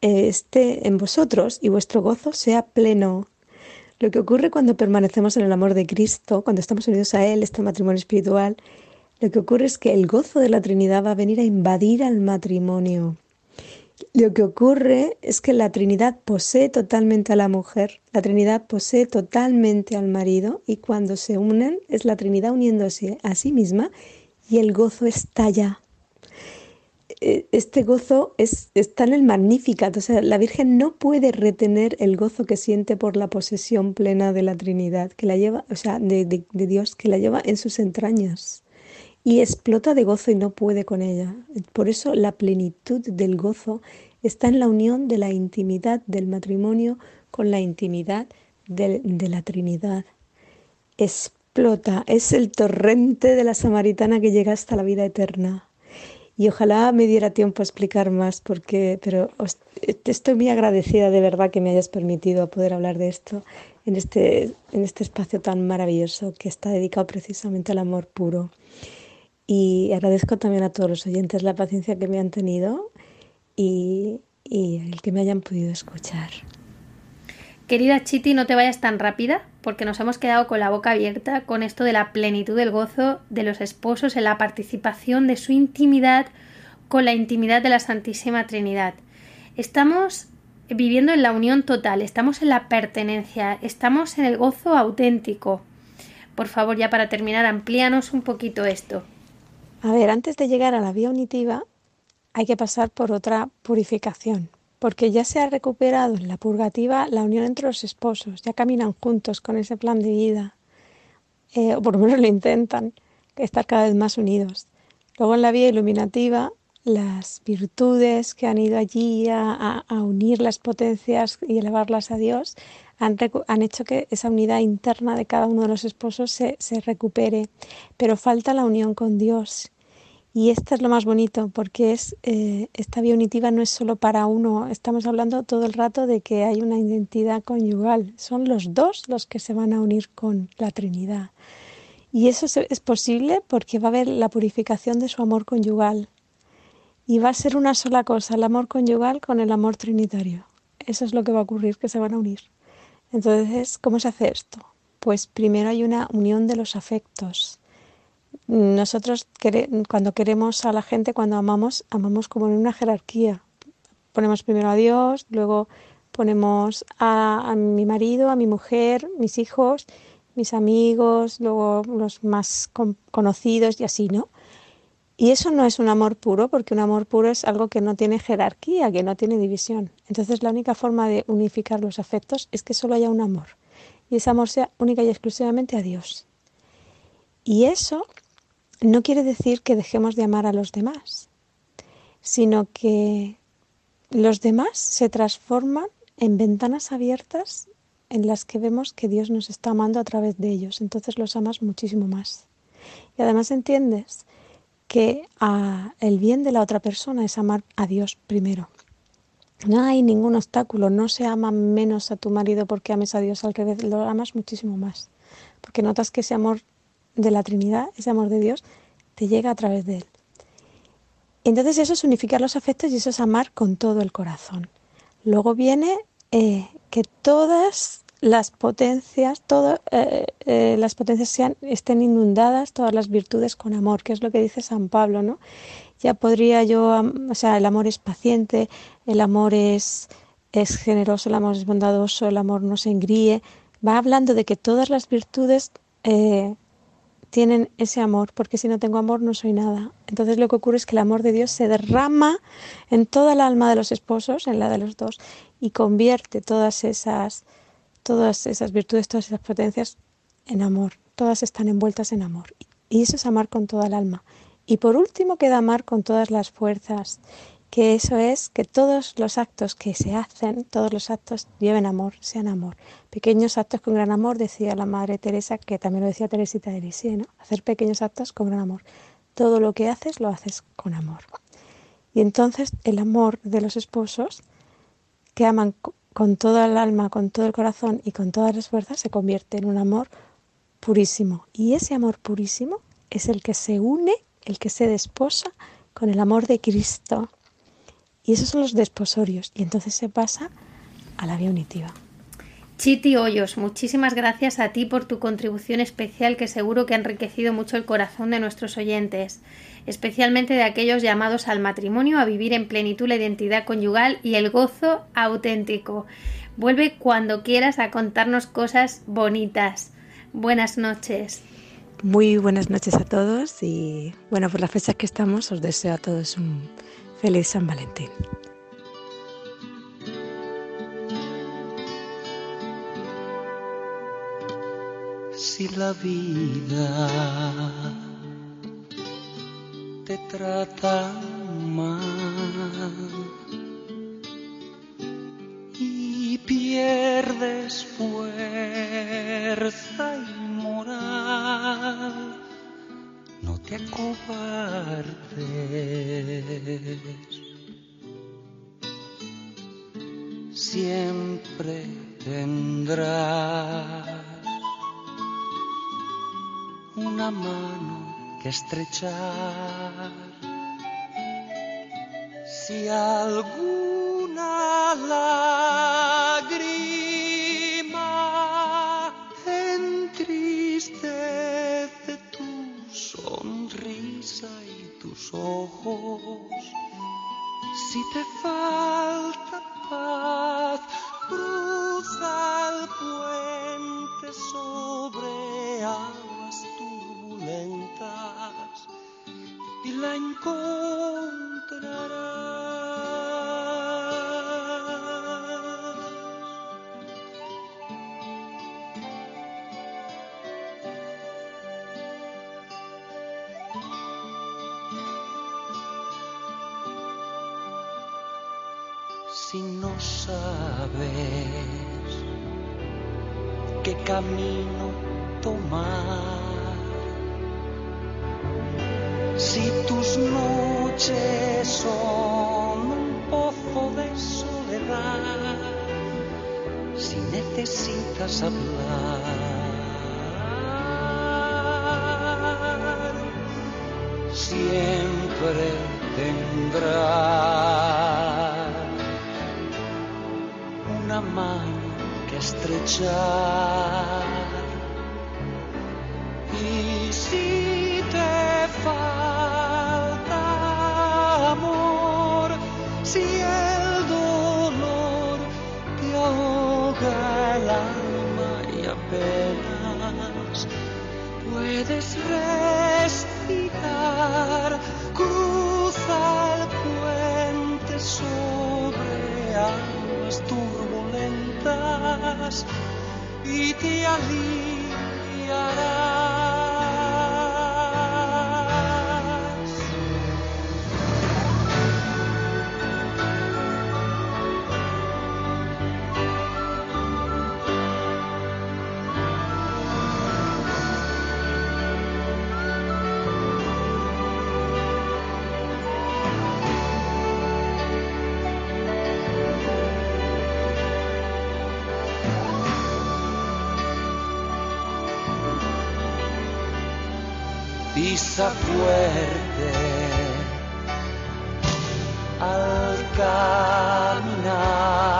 esté en vosotros y vuestro gozo sea pleno. Lo que ocurre cuando permanecemos en el amor de Cristo, cuando estamos unidos a Él, este matrimonio espiritual, lo que ocurre es que el gozo de la Trinidad va a venir a invadir al matrimonio. Lo que ocurre es que la Trinidad posee totalmente a la mujer, la Trinidad posee totalmente al marido y cuando se unen es la Trinidad uniéndose a sí misma y el gozo estalla. E, este gozo es, está en el Magnificat, o sea, la Virgen no puede retener el gozo que siente por la posesión plena de la Trinidad, que la lleva, o sea, de Dios, que la lleva en sus entrañas y explota de gozo y no puede con ella. Por eso la plenitud del gozo está en la unión de la intimidad del matrimonio con la intimidad de, la Trinidad. explota, es el torrente de la samaritana que llega hasta la vida eterna. Y ojalá me diera tiempo a explicar más, porque, pero estoy muy agradecida de verdad que me hayas permitido poder hablar de esto en este, en este espacio tan maravilloso que está dedicado precisamente al amor puro. Y agradezco también a todos los oyentes la paciencia que me han tenido y, y el que me hayan podido escuchar. Querida Chiti, no te vayas tan rápida, porque nos hemos quedado con la boca abierta con esto de la plenitud del gozo de los esposos en la participación de su intimidad con la intimidad de la Santísima Trinidad. Estamos viviendo en la unión total, estamos en la pertenencia, estamos en el gozo auténtico. Por favor, ya para terminar, amplíanos un poquito esto. A ver, antes de llegar a la vía unitiva, hay que pasar por otra purificación, porque ya se ha recuperado en la purgativa la unión entre los esposos, ya caminan juntos con ese plan de vida, eh, o por lo menos lo intentan, estar cada vez más unidos. Luego en la vía iluminativa las virtudes que han ido allí a, unir las potencias y elevarlas a Dios han, hecho que esa unidad interna de cada uno de los esposos se, recupere, pero falta la unión con Dios. Y esto es lo más bonito, porque es, eh, esta vía unitiva no es solo para uno, estamos hablando todo el rato de que hay una identidad conyugal, son los dos los que se van a unir con la Trinidad. Y eso es posible porque va a haber la purificación de su amor conyugal, y va a ser una sola cosa, el amor conyugal con el amor trinitario. Eso es lo que va a ocurrir, que se van a unir. Entonces, ¿cómo se hace esto? Pues primero hay una unión de los afectos. Nosotros cuando queremos a la gente, cuando amamos, amamos como en una jerarquía. Ponemos primero a Dios, luego ponemos a, mi marido, a mi mujer, mis hijos, mis amigos, luego los más conocidos y así, ¿no? Y eso no es un amor puro, porque un amor puro es algo que no tiene jerarquía, que no tiene división. Entonces la única forma de unificar los afectos es que solo haya un amor. Y ese amor sea única y exclusivamente a Dios. Y eso no quiere decir que dejemos de amar a los demás, sino que los demás se transforman en ventanas abiertas en las que vemos que Dios nos está amando a través de ellos. Entonces los amas muchísimo más. Y además entiendes que el bien de la otra persona es amar a Dios primero. No hay ningún obstáculo, no se ama menos a tu marido porque ames a Dios, al revés, lo amas muchísimo más. Porque notas que ese amor de la Trinidad, ese amor de Dios, te llega a través de Él. Entonces eso es unificar los afectos y eso es amar con todo el corazón. Luego viene eh, que todas las potencias, todo, eh, eh, las potencias sean, estén inundadas, todas las virtudes con amor, que es lo que dice San Pablo, ¿no? Ya podría yo, o sea, el amor es paciente, el amor es, es generoso, el amor es bondadoso, el amor no se engríe. Va hablando de que todas las virtudes eh, tienen ese amor, porque si no tengo amor no soy nada. Entonces lo que ocurre es que el amor de Dios se derrama en toda el alma de los esposos, en la de los dos, y convierte todas esas todas esas virtudes, todas esas potencias en amor. Todas están envueltas en amor. Y eso es amar con toda el alma. Y por último queda amar con todas las fuerzas, que eso es que todos los actos que se hacen, todos los actos lleven amor, sean amor. Pequeños actos con gran amor, decía la Madre Teresa, que también lo decía Teresita de Lisieux, ¿no? Hacer pequeños actos con gran amor. Todo lo que haces lo haces con amor. Y entonces el amor de los esposos que aman con toda el alma, con todo el corazón y con todas las fuerzas, se convierte en un amor purísimo. Y ese amor purísimo es el que se une, el que se desposa con el amor de Cristo. Y esos son los desposorios. Y entonces se pasa a la vía unitiva. Chiti Hoyos, muchísimas gracias a ti por tu contribución especial que seguro que ha enriquecido mucho el corazón de nuestros oyentes especialmente de aquellos llamados al matrimonio a vivir en plenitud la identidad conyugal y el gozo auténtico. Vuelve cuando quieras a contarnos cosas bonitas. Buenas noches. Muy buenas noches a todos y bueno, por las fechas que estamos os deseo a todos un feliz San Valentín. Si la vida te trata mal y pierdes fuerza y moral. Que cobardes. Siempre tendrás una mano que estrechar. Si alguna lágrima entristece sonrisa y tus ojos, si te falta Si no sabes qué camino tomar, si tus noches son un pozo de soledad, si necesitas hablar, siempre tendrás que estrechar. Pisa fuerte. Al caminar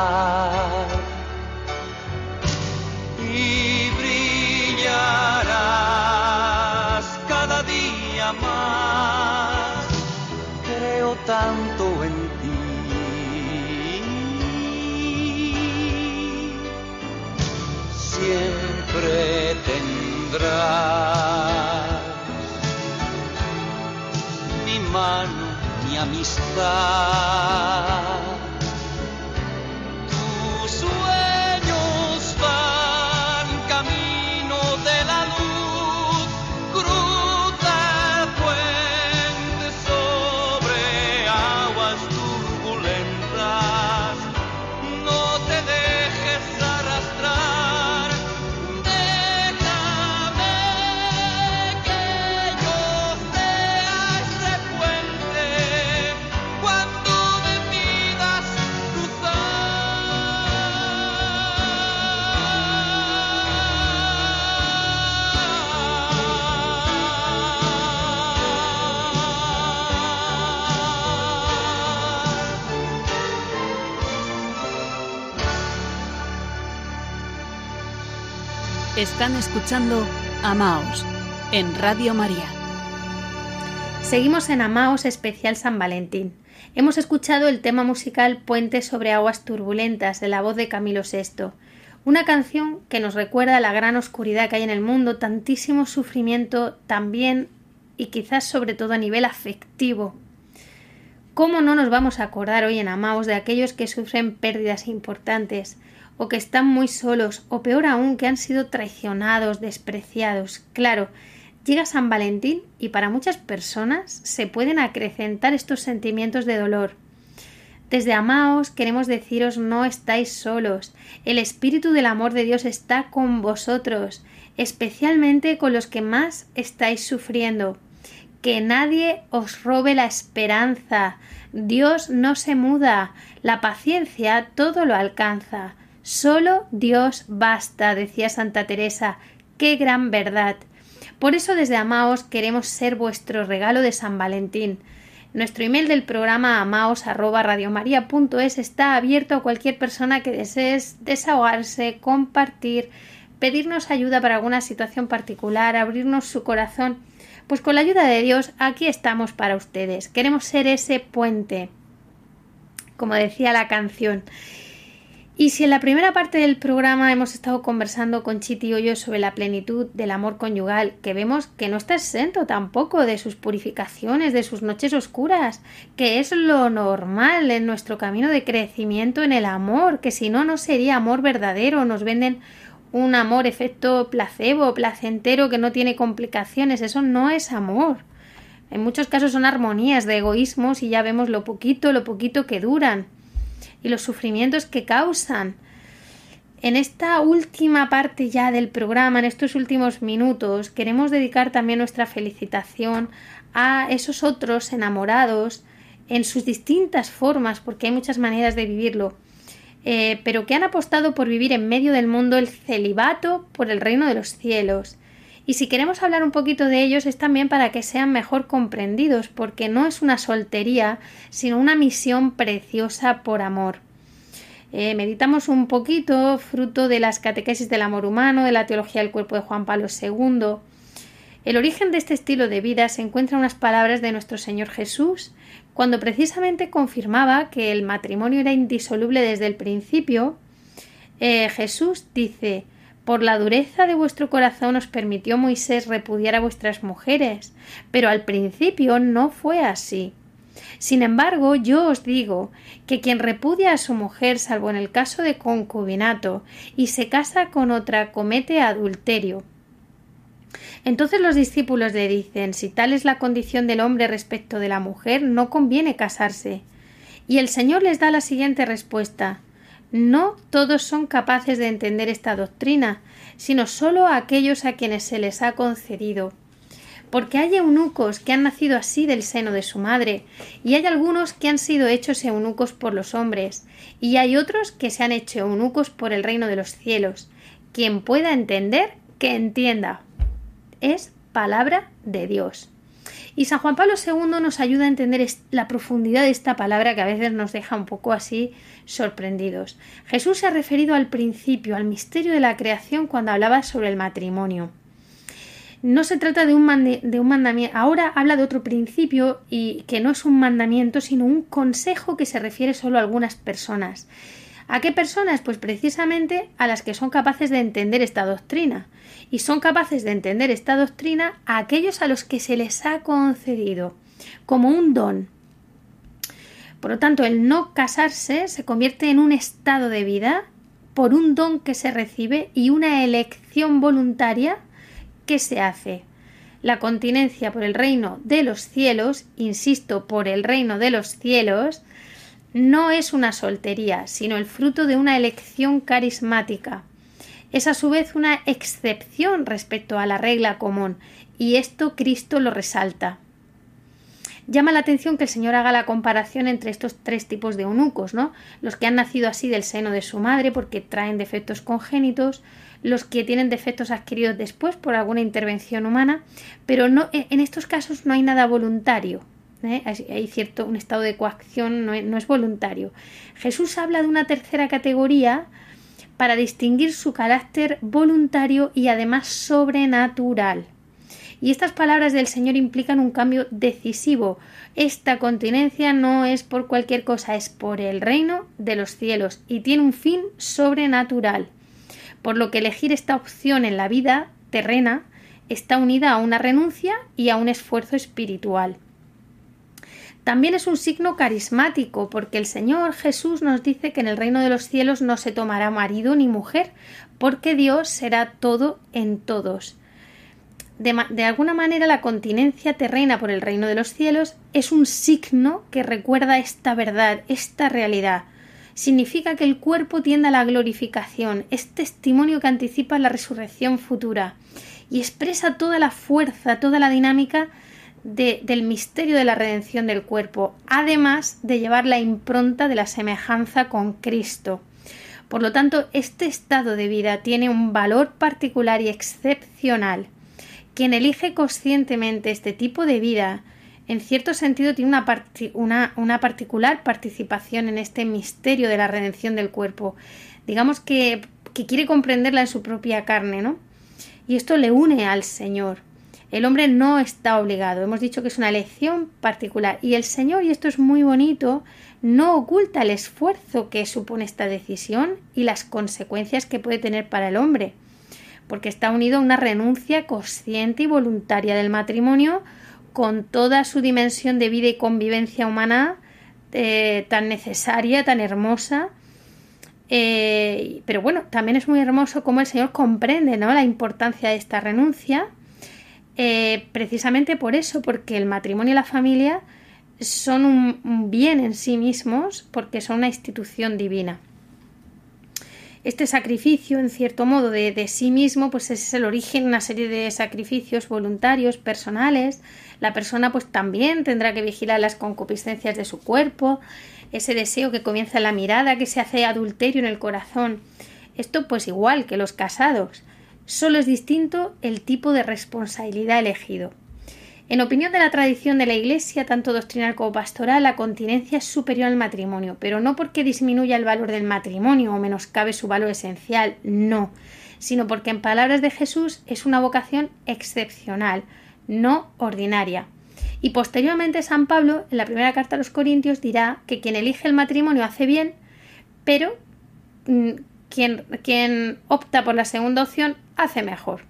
mi Están escuchando Amaos en Radio María. Seguimos en Amaos especial San Valentín. Hemos escuchado el tema musical Puente sobre aguas turbulentas de la voz de Camilo VI, una canción que nos recuerda la gran oscuridad que hay en el mundo, tantísimo sufrimiento también y quizás sobre todo a nivel afectivo. ¿Cómo no nos vamos a acordar hoy en Amaos de aquellos que sufren pérdidas importantes o que están muy solos o peor aún que han sido traicionados, despreciados? Claro, llega San Valentín y para muchas personas se pueden acrecentar estos sentimientos de dolor. Desde Amaos queremos deciros no estáis solos. El Espíritu del amor de Dios está con vosotros, especialmente con los que más estáis sufriendo. que nadie os robe la esperanza. Dios no se muda, la paciencia todo lo alcanza. Solo Dios basta, decía Santa Teresa. Qué gran verdad. Por eso desde Amaos queremos ser vuestro regalo de San Valentín. Nuestro email del programa amaos@radiomaria.es está abierto a cualquier persona que desees desahogarse, compartir, pedirnos ayuda para alguna situación particular, abrirnos su corazón. Pues con la ayuda de Dios aquí estamos para ustedes. Queremos ser ese puente, como decía la canción. Y si en la primera parte del programa hemos estado conversando con Chiti Hoyo sobre la plenitud del amor conyugal, que vemos que no está exento tampoco de sus purificaciones, de sus noches oscuras, que es lo normal en nuestro camino de crecimiento en el amor, que si no, no sería amor verdadero, nos venden un amor efecto placebo, placentero, que no tiene complicaciones, eso no es amor. En muchos casos son armonías de egoísmos y ya vemos lo poquito, lo poquito que duran y los sufrimientos que causan. En esta última parte ya del programa, en estos últimos minutos, queremos dedicar también nuestra felicitación a esos otros enamorados en sus distintas formas, porque hay muchas maneras de vivirlo, eh, pero que han apostado por vivir en medio del mundo el celibato por el reino de los cielos. Y si queremos hablar un poquito de ellos es también para que sean mejor comprendidos, porque no es una soltería, sino una misión preciosa por amor. Eh, meditamos un poquito, fruto de las catequesis del amor humano, de la teología del cuerpo de Juan Pablo II. El origen de este estilo de vida se encuentra en unas palabras de nuestro Señor Jesús, cuando precisamente confirmaba que el matrimonio era indisoluble desde el principio. Eh, Jesús dice por la dureza de vuestro corazón os permitió Moisés repudiar a vuestras mujeres, pero al principio no fue así. Sin embargo, yo os digo que quien repudia a su mujer, salvo en el caso de concubinato, y se casa con otra, comete adulterio. Entonces los discípulos le dicen si tal es la condición del hombre respecto de la mujer, no conviene casarse. Y el Señor les da la siguiente respuesta no todos son capaces de entender esta doctrina, sino sólo aquellos a quienes se les ha concedido. Porque hay eunucos que han nacido así del seno de su madre, y hay algunos que han sido hechos eunucos por los hombres, y hay otros que se han hecho eunucos por el reino de los cielos. Quien pueda entender, que entienda. Es palabra de Dios. Y San Juan Pablo II nos ayuda a entender la profundidad de esta palabra que a veces nos deja un poco así sorprendidos. Jesús se ha referido al principio, al misterio de la creación cuando hablaba sobre el matrimonio. No se trata de un, mandamiento, ahora habla de otro principio y que no es un mandamiento, sino un consejo que se refiere solo a algunas personas. ¿A qué personas? Pues precisamente a las que son capaces de entender esta doctrina. Y son capaces de entender esta doctrina a aquellos a los que se les ha concedido como un don, por lo tanto, el no casarse se convierte en un estado de vida por un don que se recibe y una elección voluntaria que se hace. La continencia por el reino de los cielos, insisto, por el reino de los cielos, no es una soltería, sino el fruto de una elección carismática. Es a su vez una excepción respecto a la regla común, y esto Cristo lo resalta. Llama la atención que el Señor haga la comparación entre estos tres tipos de eunucos, ¿no? Los que han nacido así del seno de su madre porque traen defectos congénitos, los que tienen defectos adquiridos después por alguna intervención humana, pero en estos casos no hay nada voluntario. ¿Eh? Hay cierto un estado de coacción, no es voluntario. Jesús habla de una tercera categoría para distinguir su carácter voluntario y además sobrenatural. Y estas palabras del Señor implican un cambio decisivo. Esta continencia no es por cualquier cosa, es por el reino de los cielos y tiene un fin sobrenatural. Por lo que elegir esta opción en la vida terrena está unida a una renuncia y a un esfuerzo espiritual. También es un signo carismático, porque el Señor Jesús nos dice que en el reino de los cielos no se tomará marido ni mujer, porque Dios será todo en todos de, alguna manera la continencia terrena por el reino de los cielos es un signo que recuerda esta verdad, esta realidad. Significa que el cuerpo tiende a la glorificación, es testimonio que anticipa la resurrección futura y expresa toda la fuerza, toda la dinámica de- del misterio de la redención del cuerpo, además de llevar la impronta de la semejanza con Cristo. Por lo tanto, este estado de vida tiene un valor particular y excepcional. Quien elige conscientemente este tipo de vida, en cierto sentido, tiene una particular participación en este misterio de la redención del cuerpo. Digamos que, que quiere comprenderla en su propia carne, ¿no? Y esto le une al Señor. El hombre no está obligado. Hemos dicho que es una elección particular. Y el Señor, y esto es muy bonito, no oculta el esfuerzo que supone esta decisión y las consecuencias que puede tener para el hombre. Porque está unido a una renuncia consciente y voluntaria del matrimonio con toda su dimensión de vida y convivencia humana eh, tan necesaria, tan hermosa. Eh, pero bueno, también es muy hermoso cómo el Señor comprende ¿no? la importancia de esta renuncia eh, precisamente por eso, porque el matrimonio y la familia son un, bien en sí mismos, porque son una institución divina. Este sacrificio, en cierto modo, de, de sí mismo, pues es el origen de una serie de sacrificios voluntarios, personales. La persona, pues también tendrá que vigilar las concupiscencias de su cuerpo, ese deseo que comienza en la mirada, que se hace adulterio en el corazón. Esto, pues igual que los casados. Solo es distinto el tipo de responsabilidad elegido. En opinión de la tradición de la Iglesia, tanto doctrinal como pastoral, la continencia es superior al matrimonio, pero no porque disminuya el valor del matrimonio o menoscabe su valor esencial, no, sino porque en palabras de Jesús es una vocación excepcional, no ordinaria. Y posteriormente San Pablo, en la primera carta a los Corintios, dirá que quien elige el matrimonio hace bien, pero mm, quien, quien opta por la segunda opción hace mejor.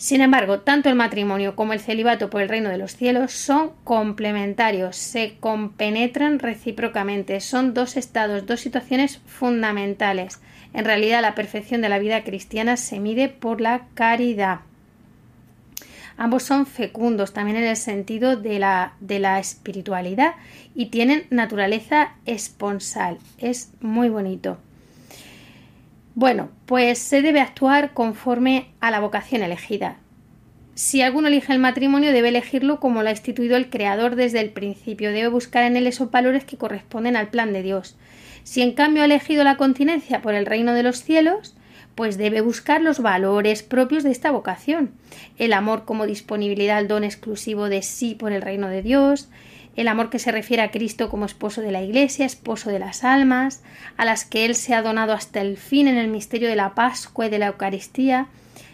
Sin embargo, tanto el matrimonio como el celibato por el reino de los cielos son complementarios, se compenetran recíprocamente, son dos estados, dos situaciones fundamentales. En realidad, la perfección de la vida cristiana se mide por la caridad. Ambos son fecundos también en el sentido de la, de la espiritualidad y tienen naturaleza esponsal. Es muy bonito. Bueno, pues se debe actuar conforme a la vocación elegida. Si alguno elige el matrimonio, debe elegirlo como lo ha instituido el Creador desde el principio. Debe buscar en él esos valores que corresponden al plan de Dios. Si en cambio ha elegido la continencia por el reino de los cielos, pues debe buscar los valores propios de esta vocación. El amor como disponibilidad al don exclusivo de sí por el reino de Dios, el amor que se refiere a Cristo como esposo de la Iglesia, esposo de las almas, a las que Él se ha donado hasta el fin en el misterio de la Pascua y de la Eucaristía.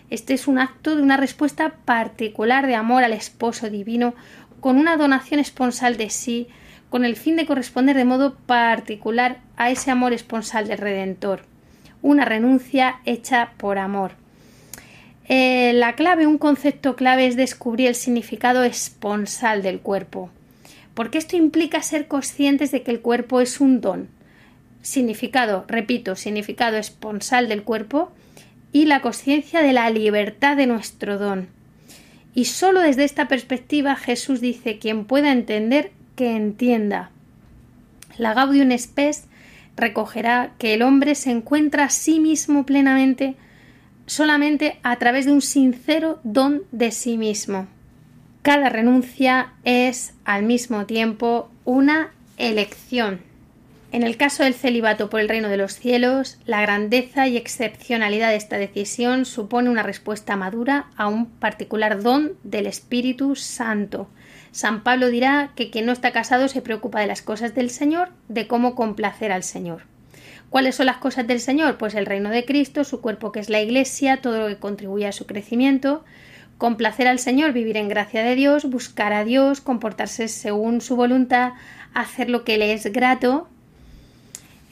Este es un acto de una respuesta particular de amor al esposo divino, con una donación esponsal de sí, con el fin de corresponder de modo particular a ese amor esponsal del Redentor. Una renuncia hecha por amor. Eh, la clave, un concepto clave es descubrir el significado esponsal del cuerpo porque esto implica ser conscientes de que el cuerpo es un don. Significado, repito, significado esponsal del cuerpo y la conciencia de la libertad de nuestro don. Y solo desde esta perspectiva Jesús dice quien pueda entender que entienda. La Gaudium Spes recogerá que el hombre se encuentra a sí mismo plenamente solamente a través de un sincero don de sí mismo. Cada renuncia es al mismo tiempo una elección. En el caso del celibato por el reino de los cielos, la grandeza y excepcionalidad de esta decisión supone una respuesta madura a un particular don del Espíritu Santo. San Pablo dirá que quien no está casado se preocupa de las cosas del Señor, de cómo complacer al Señor. ¿Cuáles son las cosas del Señor? Pues el reino de Cristo, su cuerpo que es la Iglesia, todo lo que contribuye a su crecimiento, complacer al Señor, vivir en gracia de Dios, buscar a Dios, comportarse según su voluntad, hacer lo que le es grato,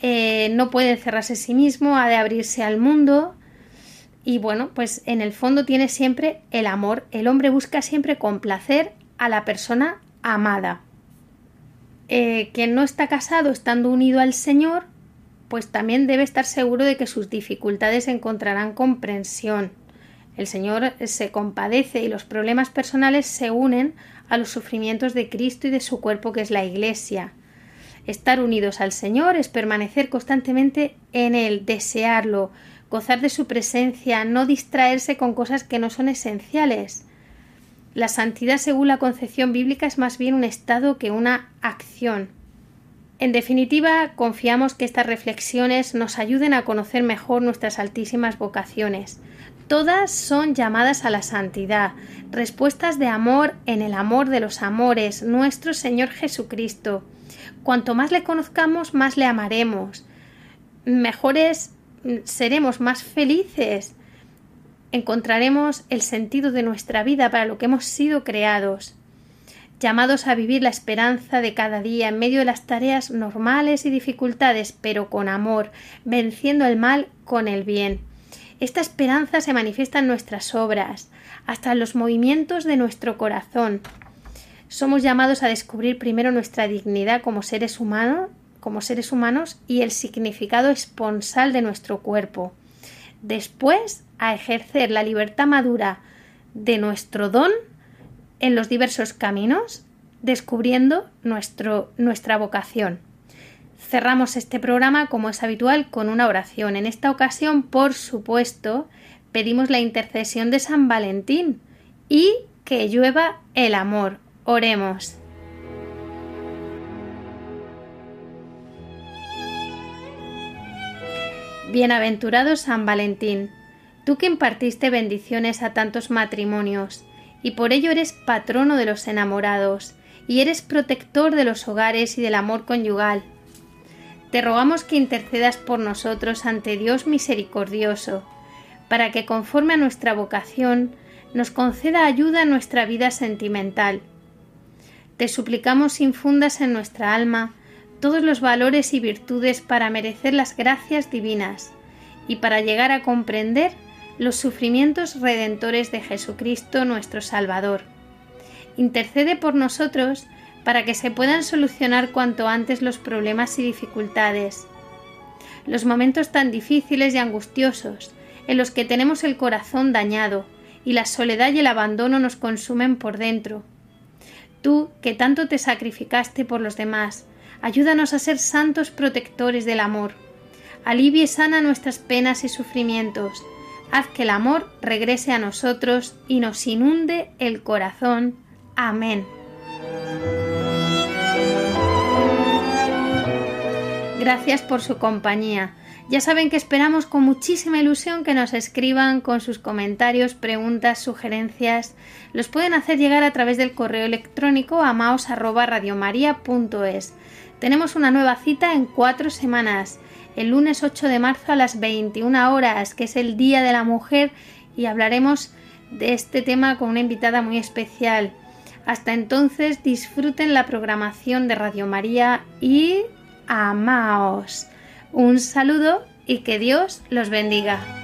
eh, no puede encerrarse en sí mismo, ha de abrirse al mundo y bueno, pues en el fondo tiene siempre el amor. El hombre busca siempre complacer a la persona amada. Eh, quien no está casado estando unido al Señor, pues también debe estar seguro de que sus dificultades encontrarán comprensión. El Señor se compadece y los problemas personales se unen a los sufrimientos de Cristo y de su cuerpo que es la Iglesia. Estar unidos al Señor es permanecer constantemente en Él, desearlo, gozar de su presencia, no distraerse con cosas que no son esenciales. La santidad según la concepción bíblica es más bien un estado que una acción. En definitiva, confiamos que estas reflexiones nos ayuden a conocer mejor nuestras altísimas vocaciones. Todas son llamadas a la santidad, respuestas de amor en el amor de los amores, nuestro Señor Jesucristo. Cuanto más le conozcamos, más le amaremos. Mejores seremos, más felices. Encontraremos el sentido de nuestra vida para lo que hemos sido creados llamados a vivir la esperanza de cada día en medio de las tareas normales y dificultades, pero con amor, venciendo el mal con el bien. Esta esperanza se manifiesta en nuestras obras, hasta en los movimientos de nuestro corazón. Somos llamados a descubrir primero nuestra dignidad como seres humanos, como seres humanos y el significado esponsal de nuestro cuerpo. Después, a ejercer la libertad madura de nuestro don en los diversos caminos, descubriendo nuestro, nuestra vocación. Cerramos este programa, como es habitual, con una oración. En esta ocasión, por supuesto, pedimos la intercesión de San Valentín y que llueva el amor. Oremos. Bienaventurado San Valentín, tú que impartiste bendiciones a tantos matrimonios, y por ello eres patrono de los enamorados, y eres protector de los hogares y del amor conyugal. Te rogamos que intercedas por nosotros ante Dios misericordioso, para que conforme a nuestra vocación nos conceda ayuda en nuestra vida sentimental. Te suplicamos infundas en nuestra alma todos los valores y virtudes para merecer las gracias divinas y para llegar a comprender los sufrimientos redentores de Jesucristo nuestro Salvador. Intercede por nosotros para que se puedan solucionar cuanto antes los problemas y dificultades, los momentos tan difíciles y angustiosos, en los que tenemos el corazón dañado y la soledad y el abandono nos consumen por dentro. Tú, que tanto te sacrificaste por los demás, ayúdanos a ser santos protectores del amor. Alivie y sana nuestras penas y sufrimientos, haz que el amor regrese a nosotros y nos inunde el corazón. Amén. Gracias por su compañía. Ya saben que esperamos con muchísima ilusión que nos escriban con sus comentarios, preguntas, sugerencias. Los pueden hacer llegar a través del correo electrónico amaos@radiomaria.es. Tenemos una nueva cita en cuatro semanas el lunes 8 de marzo a las 21 horas, que es el Día de la Mujer, y hablaremos de este tema con una invitada muy especial. Hasta entonces disfruten la programación de Radio María y amaos. Un saludo y que Dios los bendiga.